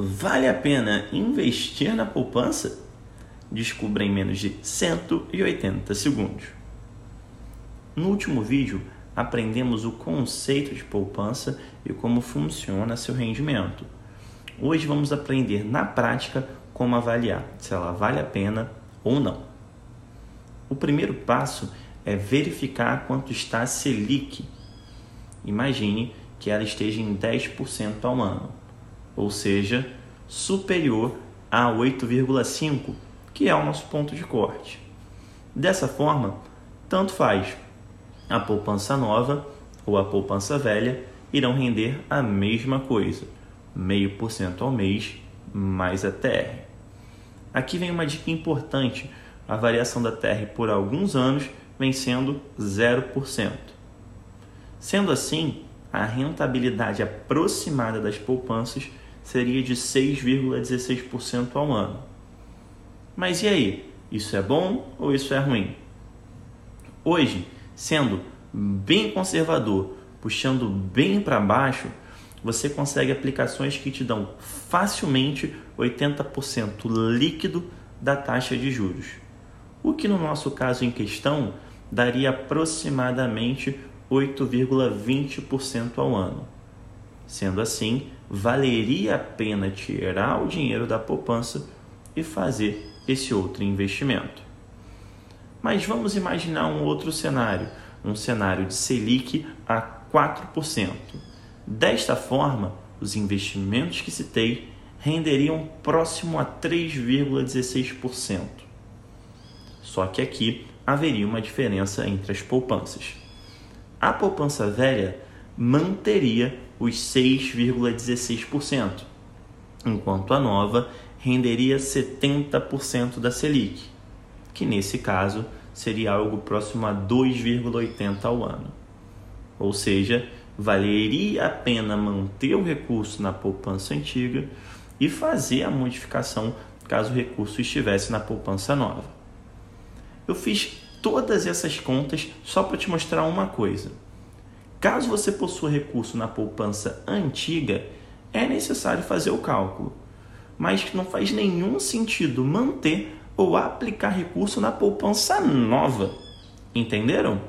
Vale a pena investir na poupança? Descubra em menos de 180 segundos. No último vídeo, aprendemos o conceito de poupança e como funciona seu rendimento. Hoje vamos aprender na prática como avaliar se ela vale a pena ou não. O primeiro passo é verificar quanto está a Selic. Imagine que ela esteja em 10% ao ano, ou seja, superior a 8,5%, que é o nosso ponto de corte. Dessa forma, tanto faz a poupança nova ou a poupança velha irão render a mesma coisa, meio por cento ao mês mais a TR. Aqui vem uma dica importante: a variação da TR por alguns anos vem sendo 0%. Sendo assim, a rentabilidade aproximada das poupanças seria de 6,16% ao ano. Mas e aí? Isso é bom ou isso é ruim? Hoje, sendo bem conservador, puxando bem para baixo, você consegue aplicações que te dão facilmente 80% líquido da taxa de juros. O que no nosso caso em questão daria aproximadamente 8,20% ao ano. Sendo assim, valeria a pena tirar o dinheiro da poupança e fazer esse outro investimento. Mas vamos imaginar um outro cenário, um cenário de Selic a 4%. Desta forma, os investimentos que citei renderiam próximo a 3,16%. Só que aqui haveria uma diferença entre as poupanças. A poupança velha manteria os 6,16%, enquanto a nova renderia 70% da Selic que nesse caso seria algo próximo a 2,80 ao ano. Ou seja, valeria a pena manter o recurso na poupança antiga e fazer a modificação caso o recurso estivesse na poupança nova. Eu fiz todas essas contas só para te mostrar uma coisa. Caso você possua recurso na poupança antiga, é necessário fazer o cálculo, mas não faz nenhum sentido manter ou aplicar recurso na poupança nova. Entenderam?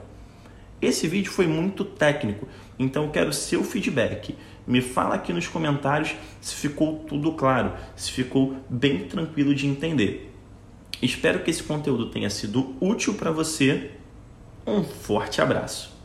Esse vídeo foi muito técnico, então eu quero seu feedback. Me fala aqui nos comentários se ficou tudo claro, se ficou bem tranquilo de entender. Espero que esse conteúdo tenha sido útil para você. Um forte abraço.